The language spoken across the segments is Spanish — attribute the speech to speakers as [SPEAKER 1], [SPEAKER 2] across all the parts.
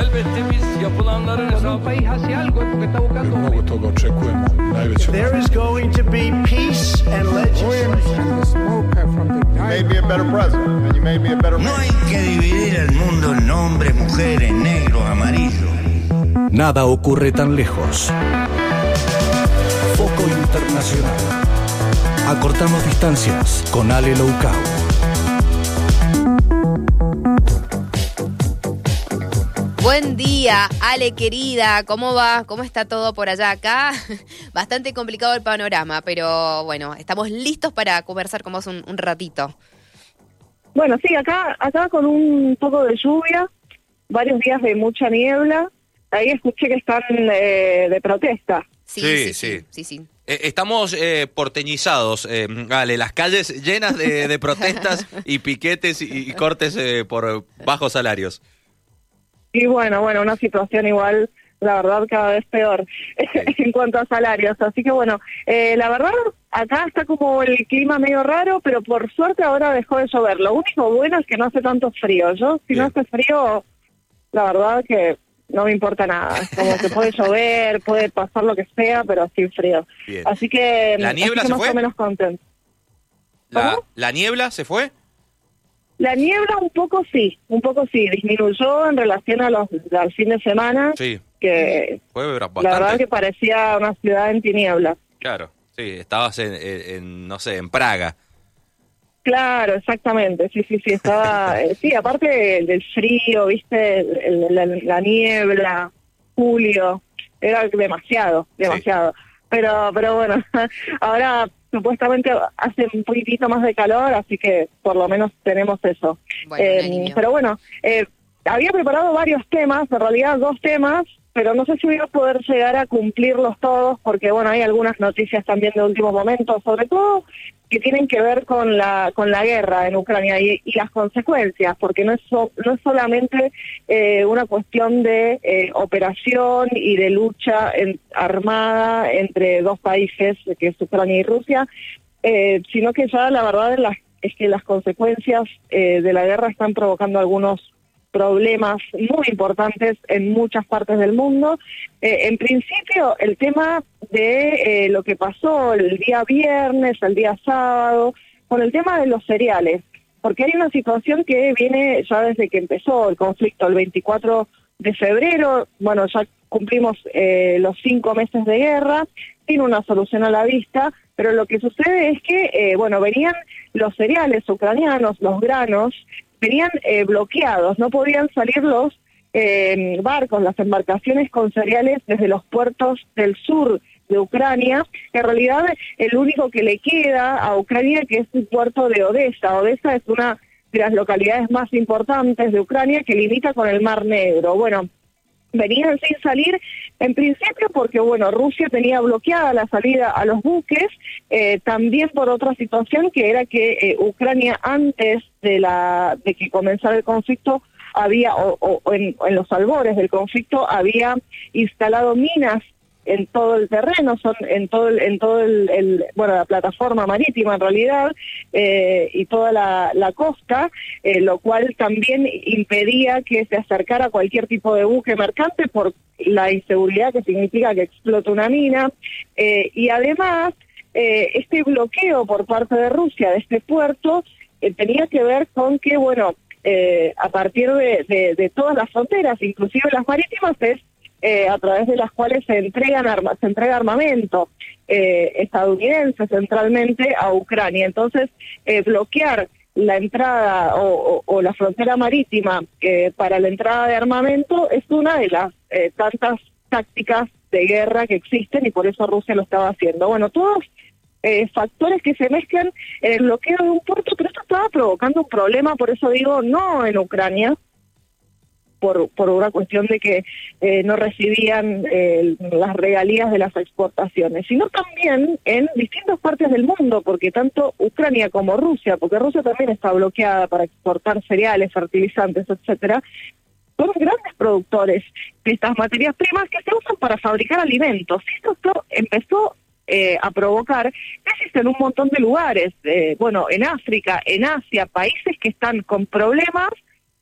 [SPEAKER 1] Elbette biz yapılanların hesabı...
[SPEAKER 2] Mnogo toga očekujemo. Najveće
[SPEAKER 3] There is going to be peace and legislation.
[SPEAKER 4] made me a better president, and you made me a better
[SPEAKER 5] No hay que dividir el mundo en hombres, mujeres, negros, amarillos.
[SPEAKER 6] Nada ocurre tan lejos. Foco Internacional. Acortamos distancias con Ale Loucao.
[SPEAKER 7] Buen día, Ale querida, ¿cómo va? ¿Cómo está todo por allá acá? Bastante complicado el panorama, pero bueno, estamos listos para conversar con vos un, un ratito.
[SPEAKER 8] Bueno, sí, acá, acá con un poco de lluvia, varios días de mucha niebla. Ahí escuché que están eh, de protesta.
[SPEAKER 7] Sí,
[SPEAKER 9] Sí,
[SPEAKER 7] sí, sí,
[SPEAKER 9] sí. Eh, estamos eh, porteñizados, eh, Ale, las calles llenas de, de protestas y piquetes y, y cortes eh, por bajos salarios.
[SPEAKER 8] Y bueno, bueno, una situación igual, la verdad, cada vez peor en cuanto a salarios. Así que bueno, eh, la verdad, acá está como el clima medio raro, pero por suerte ahora dejó de llover. Lo único bueno es que no hace tanto frío. Yo, si no hace frío, la verdad que no me importa nada. Como que puede llover, puede pasar lo que sea, pero sin frío.
[SPEAKER 9] Bien.
[SPEAKER 8] Así que,
[SPEAKER 9] ¿La
[SPEAKER 8] así
[SPEAKER 9] niebla
[SPEAKER 8] que
[SPEAKER 9] se
[SPEAKER 8] más
[SPEAKER 9] fue?
[SPEAKER 8] o menos contento.
[SPEAKER 9] ¿La niebla se fue?
[SPEAKER 8] La niebla un poco sí, un poco sí, disminuyó en relación a los al fin de semana,
[SPEAKER 9] Sí,
[SPEAKER 8] que la verdad que parecía una ciudad en tinieblas.
[SPEAKER 9] Claro, sí, estabas en, no sé, en Praga.
[SPEAKER 8] Claro, exactamente, sí, sí, sí, estaba, eh, sí, aparte del frío, viste, el- la niebla, julio, era demasiado, demasiado. Pero, pero bueno, ahora supuestamente hace un poquitito más de calor, así que por lo menos tenemos eso.
[SPEAKER 7] Bueno,
[SPEAKER 8] Eh,
[SPEAKER 7] alivio.
[SPEAKER 8] pero bueno, eh, había preparado varios temas, en realidad dos temas, pero no sé si voy a poder llegar a cumplirlos todos, porque bueno, hay algunas noticias también de último momento, sobre todo que tienen que ver con la con la guerra en Ucrania y, las consecuencias, porque no es no es solamente eh, una cuestión de eh, operación y de lucha armada entre dos países, que es Ucrania y Rusia, eh, sino que ya la verdad es, es que las consecuencias de la guerra están provocando algunos problemas muy importantes en muchas partes del mundo. Eh, en principio, el tema de eh, lo que pasó el día viernes, el día sábado, con el tema de los cereales, porque hay una situación que viene ya desde que empezó el conflicto, el 24 de febrero, bueno, ya cumplimos eh, los cinco meses de guerra, sin una solución a la vista, pero lo que sucede es que, eh, bueno, venían los cereales ucranianos, los granos, venían eh, bloqueados, no podían salir los eh, barcos, las embarcaciones con cereales desde los puertos del sur de Ucrania. En realidad, el único que le queda a Ucrania que es el puerto de Odessa. Odessa es una de las localidades más importantes de Ucrania que limita con el Mar Negro. Bueno, venían sin salir en principio porque bueno Rusia tenía bloqueada la salida a los buques eh, también por otra situación que era que eh, Ucrania antes de la de que comenzara el conflicto había o, o- en los albores del conflicto había instalado minas en todo el terreno, son en todo el, en todo el, el- bueno la plataforma marítima en realidad eh, y toda la, costa, eh, lo cual también impedía que se acercara cualquier tipo de buque mercante por la inseguridad que significa que explote una mina eh, y además este bloqueo por parte de Rusia de este puerto tenía que ver con que bueno eh, a partir de todas las fronteras, inclusive las marítimas, es eh, a través de las cuales se entregan arma, se entrega armamento eh, estadounidense centralmente a Ucrania. Entonces, eh, bloquear la entrada o, la frontera marítima eh, para la entrada de armamento es una de las eh, tantas tácticas de guerra que existen y por eso Rusia lo estaba haciendo. Bueno, todos eh, factores que se mezclan en el bloqueo de un puerto, pero esto estaba provocando un problema, por eso digo, no en Ucrania, por, por una cuestión de que eh, no recibían eh, las regalías de las exportaciones, sino también en distintas partes del mundo, porque tanto Ucrania como Rusia, porque Rusia también está bloqueada para exportar cereales, fertilizantes, etcétera, son grandes productores de estas materias primas que se usan para fabricar alimentos. Esto empezó eh, a provocar crisis en un montón de lugares, eh, bueno, en África, en Asia, países que están con problemas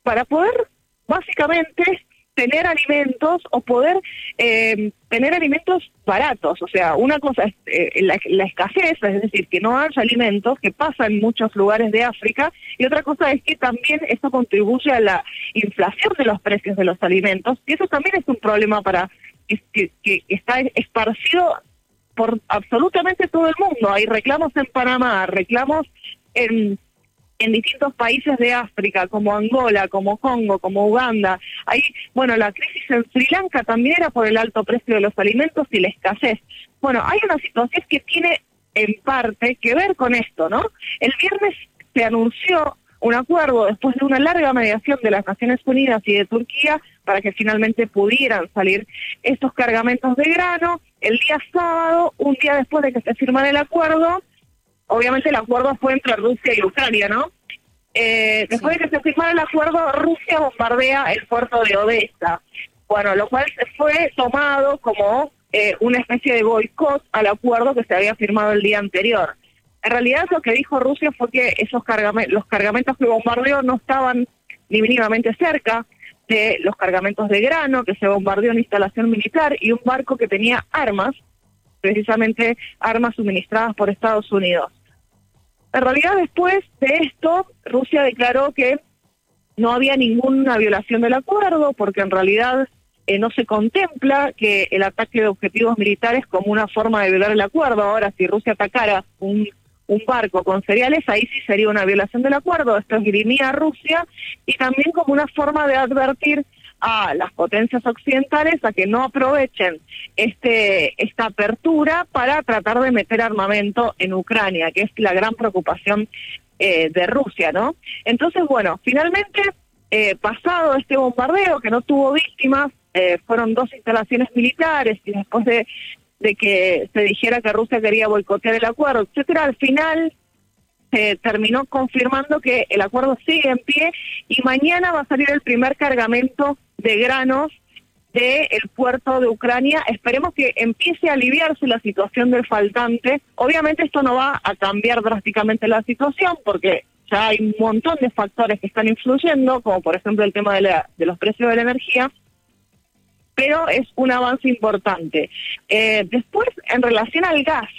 [SPEAKER 8] para poder básicamente tener alimentos o poder eh, tener alimentos baratos. O sea, una cosa es eh, la, escasez, es decir, que no haya alimentos, que pasa en muchos lugares de África, y otra cosa es que también eso contribuye a la inflación de los precios de los alimentos, y eso también es un problema para que, que- que está esparcido por absolutamente todo el mundo. Hay reclamos en Panamá, reclamos en en distintos países de África, como Angola, como Congo, como Uganda. Ahí, bueno, la crisis en Sri Lanka también era por el alto precio de los alimentos y la escasez. Bueno, hay una situación que tiene en parte que ver con esto, ¿no? El viernes se anunció un acuerdo después de una larga mediación de las Naciones Unidas y de Turquía para que finalmente pudieran salir estos cargamentos de grano. El día sábado, un día después de que se firmara el acuerdo, obviamente el acuerdo fue entre Rusia y Ucrania, ¿no? Eh, después de que se firmara el acuerdo, Rusia bombardea el puerto de Odessa. Bueno, lo cual fue tomado como eh, una especie de boicot al acuerdo que se había firmado el día anterior. En realidad lo que dijo Rusia fue que esos cargamentos, los cargamentos que bombardeó no estaban ni mínimamente cerca de los cargamentos de grano, que se bombardeó una instalación militar y un barco que tenía armas, precisamente armas suministradas por Estados Unidos. En realidad, después de esto, Rusia declaró que no había ninguna violación del acuerdo, porque en realidad eh, no se contempla que el ataque de objetivos militares como una forma de violar el acuerdo. Ahora, si Rusia atacara un, barco con cereales, ahí sí sería una violación del acuerdo. Esto esgrimía a Rusia y también como una forma de advertir a las potencias occidentales a que no aprovechen este esta apertura para tratar de meter armamento en Ucrania, que es la gran preocupación eh, de Rusia, ¿no? Entonces, bueno, finalmente, eh, pasado este bombardeo que no tuvo víctimas, eh, fueron dos instalaciones militares y después de, que se dijera que Rusia quería boicotear el acuerdo, etcétera, al final se terminó confirmando que el acuerdo sigue en pie y mañana va a salir el primer cargamento de granos del puerto de Ucrania. Esperemos que empiece a aliviarse la situación del faltante. Obviamente esto no va a cambiar drásticamente la situación porque ya hay un montón de factores que están influyendo, como por ejemplo el tema de, la- de los precios de la energía, pero es un avance importante. Eh, después, en relación al gas,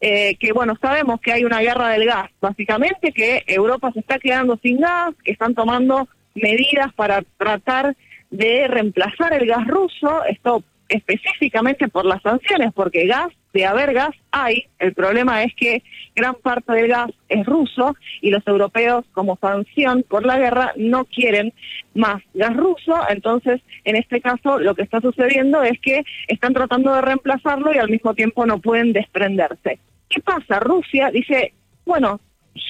[SPEAKER 8] eh, que bueno, sabemos que hay una guerra del gas, básicamente que Europa se está quedando sin gas, que están tomando medidas para tratar de reemplazar el gas ruso, esto específicamente por las sanciones, porque gas, de haber gas hay, el problema es que gran parte del gas es ruso y los europeos como sanción por la guerra no quieren más gas ruso, entonces en este caso lo que está sucediendo es que están tratando de reemplazarlo y al mismo tiempo no pueden desprenderse. ¿Qué pasa? Rusia dice, bueno,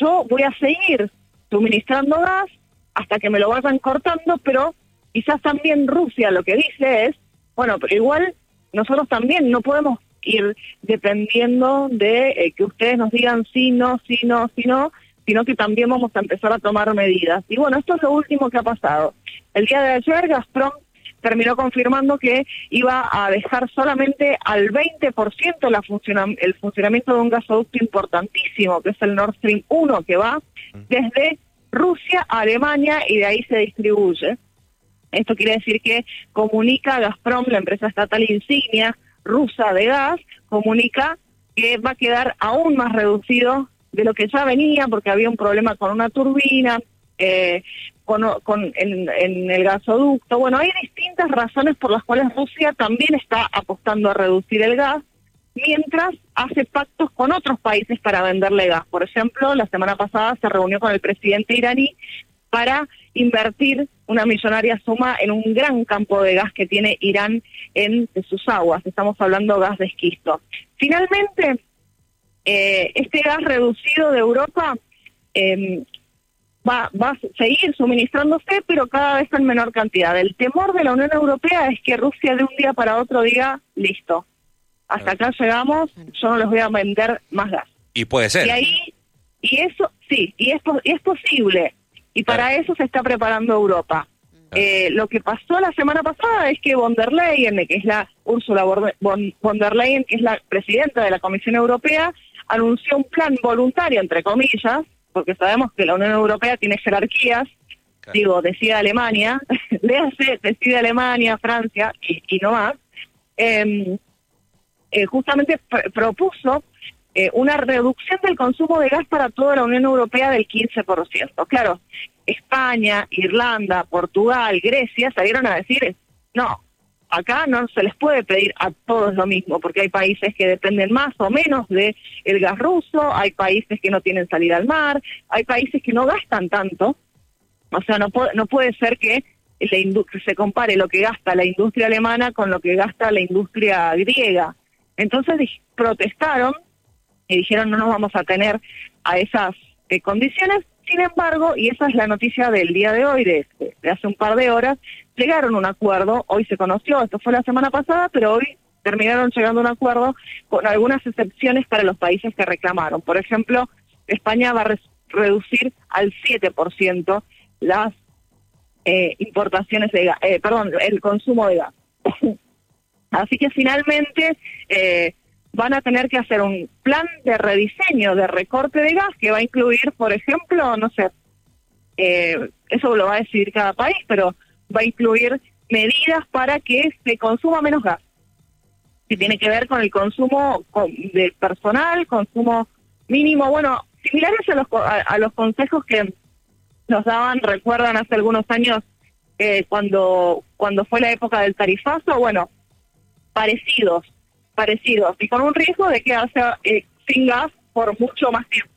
[SPEAKER 8] yo voy a seguir suministrando gas hasta que me lo vayan cortando, pero quizás también Rusia lo que dice es, bueno, pero igual nosotros también no podemos ir dependiendo de eh, que ustedes nos digan sí, no, sí, no, sí, no, sino que también vamos a empezar a tomar medidas. Y bueno, esto es lo último que ha pasado. El día de ayer Gazprom terminó confirmando que iba a dejar solamente al 20% la el funcionamiento de un gasoducto importantísimo, que es el Nord Stream 1, que va desde Rusia a Alemania y de ahí se distribuye. Esto quiere decir que comunica Gazprom, la empresa estatal insignia rusa de gas, comunica que va a quedar aún más reducido de lo que ya venía porque había un problema con una turbina, eh, con, en el gasoducto. Bueno, hay distintas razones por las cuales Rusia también está apostando a reducir el gas, mientras hace pactos con otros países para venderle gas. Por ejemplo, la semana pasada se reunió con el presidente iraní para invertir una millonaria suma en un gran campo de gas que tiene Irán en sus aguas. Estamos hablando gas de esquisto. Finalmente, eh, este gas reducido de Europa eh, va, va a seguir suministrándose, pero cada vez en menor cantidad. El temor de la Unión Europea es que Rusia de un día para otro diga, listo, hasta acá llegamos, yo no les voy a vender más gas.
[SPEAKER 9] Y puede ser.
[SPEAKER 8] Y ahí, y eso, sí, y es, y es posible. Y para eso se está preparando Europa. Eh, lo que pasó la semana pasada es que von der Leyen, que es la Úrsula Borde- von, der Leyen, que es la presidenta de la Comisión Europea, anunció un plan voluntario, entre comillas, porque sabemos que la Unión Europea tiene jerarquías, digo, decide Alemania, léase, decide Alemania, Francia y, y no más, eh, eh, justamente pr- propuso eh, una reducción del consumo de gas para toda la Unión Europea del 15%. Claro, España, Irlanda, Portugal, Grecia salieron a decir, no, acá no se les puede pedir a todos lo mismo, porque hay países que dependen más o menos de el gas ruso, hay países que no tienen salida al mar, hay países que no gastan tanto, o sea, no, no puede ser que se compare lo que gasta la industria alemana con lo que gasta la industria griega. Entonces protestaron y dijeron no nos vamos a tener a esas eh, condiciones. Sin embargo, y esa es la noticia del día de hoy, de, hace un par de horas, llegaron a un acuerdo, hoy se conoció, esto fue la semana pasada, pero hoy terminaron llegando a un acuerdo con algunas excepciones para los países que reclamaron. Por ejemplo, España va a re- reducir al 7% las eh, importaciones de gas, eh, perdón, el consumo de gas. Así que finalmente eh, van a tener que hacer un plan de rediseño, de recorte de gas, que va a incluir, por ejemplo, no sé, eh, eso lo va a decidir cada país, pero va a incluir medidas para que se consuma menos gas, que tiene que ver con el consumo con- del personal, consumo mínimo, bueno, similares a los, a, a los consejos que nos daban, recuerdan hace algunos años eh, cuando cuando fue la época del tarifazo, bueno, parecidos, parecidos, y con un riesgo de quedarse eh, sin gas por mucho más tiempo.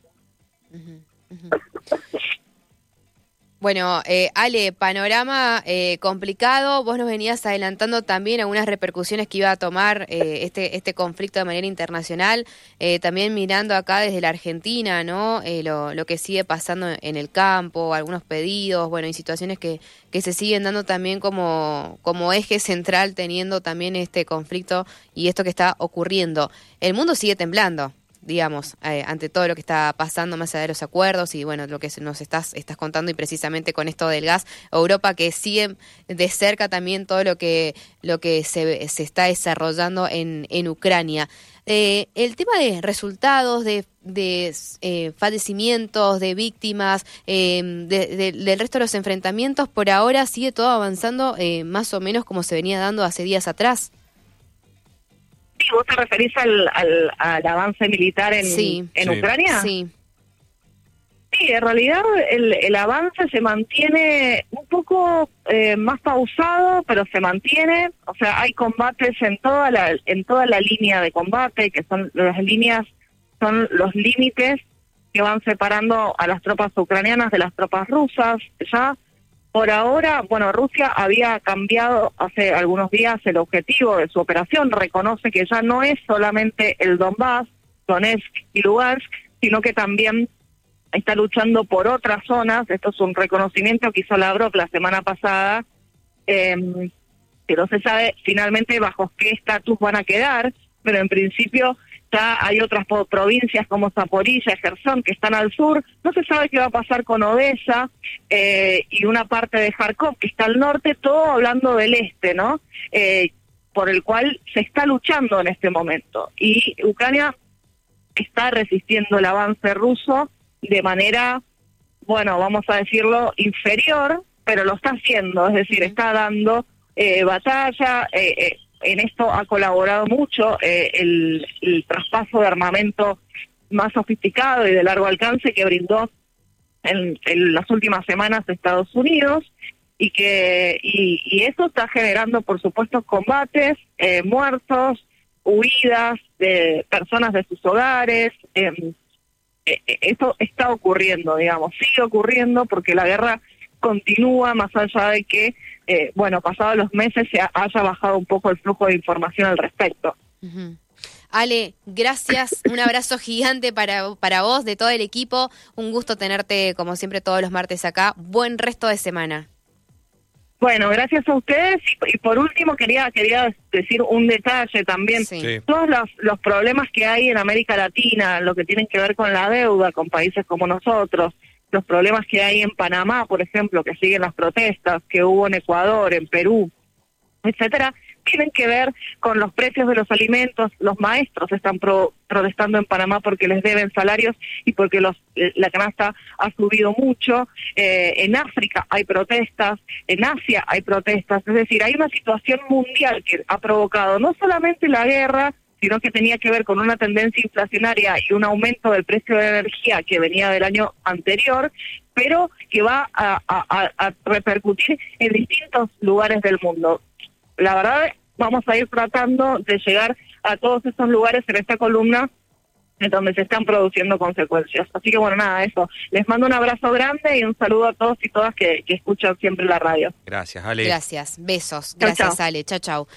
[SPEAKER 7] Bueno, eh, Ale, panorama eh, complicado. Vos nos venías adelantando también algunas repercusiones que iba a tomar eh, este este conflicto de manera internacional. Eh, también mirando acá desde la Argentina, ¿no? Eh, lo, lo que sigue pasando en el campo, algunos pedidos, bueno, y situaciones que, que se siguen dando también como, como eje central, teniendo también este conflicto y esto que está ocurriendo. El mundo sigue temblando digamos, eh, ante todo lo que está pasando más allá de los acuerdos y bueno, lo que nos estás, estás contando y precisamente con esto del gas, Europa que sigue de cerca también todo lo que, lo que se, se está desarrollando en, en Ucrania. Eh, el tema de resultados, de, de eh, fallecimientos, de víctimas, eh, de- de- del resto de los enfrentamientos, por ahora sigue todo avanzando eh, más o menos como se venía dando hace días atrás.
[SPEAKER 8] Sí, ¿Vos te referís al, al, al avance militar en,
[SPEAKER 7] Sí.
[SPEAKER 8] en
[SPEAKER 2] Sí.
[SPEAKER 8] Ucrania?
[SPEAKER 7] Sí.
[SPEAKER 8] Sí, en realidad el, el avance se mantiene un poco eh, más pausado, pero se mantiene. O sea, hay combates en toda la en toda la línea de combate, que son las líneas, son los límites que van separando a las tropas ucranianas de las tropas rusas. Ya por ahora, bueno, Rusia había cambiado hace algunos días el objetivo de su operación. Reconoce que ya no es solamente el Donbass, Donetsk y Lugansk, sino que también está luchando por otras zonas. Esto es un reconocimiento que hizo Lavrov la semana pasada, eh, que no se sabe finalmente bajo qué estatus van a quedar, pero en principio ya hay otras provincias como Zaporilla, Gerson, que están al sur. No se sabe qué va a pasar con Odessa eh, y una parte de Kharkov, que está al norte, todo hablando del este, ¿no? Eh, por el cual se está luchando en este momento. Y Ucrania está resistiendo el avance ruso de manera, bueno, vamos a decirlo, inferior, pero lo está haciendo, es decir, está dando eh, batalla. eh, eh, en esto ha colaborado mucho eh, el, traspaso de armamento más sofisticado y de largo alcance que brindó en, en las últimas semanas Estados Unidos y que y, eso está generando por supuesto combates eh, muertos huidas de personas de sus hogares eh, eh, eh, esto está ocurriendo digamos sigue ocurriendo porque la guerra continúa más allá de que eh, bueno pasados los meses se ha- haya bajado un poco el flujo de información al respecto
[SPEAKER 7] Ujú. Ale, gracias, un abrazo gigante para, para vos, de todo el equipo, un gusto tenerte como siempre todos los martes acá, buen resto de semana.
[SPEAKER 8] Bueno, gracias a ustedes y, y por último quería quería decir un detalle también.
[SPEAKER 7] Sí.
[SPEAKER 2] Sí.
[SPEAKER 8] Todos los, los problemas que hay en América Latina, lo que tienen que ver con la deuda con países como nosotros, los problemas que hay en Panamá, por ejemplo, que siguen las protestas, que hubo en Ecuador, en Perú, etcétera, tienen que ver con los precios de los alimentos. Los maestros están pro- protestando en Panamá porque les deben salarios y porque los, la canasta ha subido mucho. Eh, en África hay protestas, en Asia hay protestas. Es decir, hay una situación mundial que ha provocado no solamente la guerra, sino que tenía que ver con una tendencia inflacionaria y un aumento del precio de energía que venía del año anterior, pero que va a, a- a- a repercutir en distintos lugares del mundo. La verdad, vamos a ir tratando de llegar a todos esos lugares en esta columna en donde se están produciendo consecuencias. Así que bueno, nada, eso. Les mando un abrazo grande y un saludo a todos y todas que, que escuchan siempre la radio.
[SPEAKER 9] Gracias, Ale.
[SPEAKER 7] Gracias, besos.
[SPEAKER 8] Chau,
[SPEAKER 7] Gracias,
[SPEAKER 8] chau.
[SPEAKER 7] Ale. Chao, chao.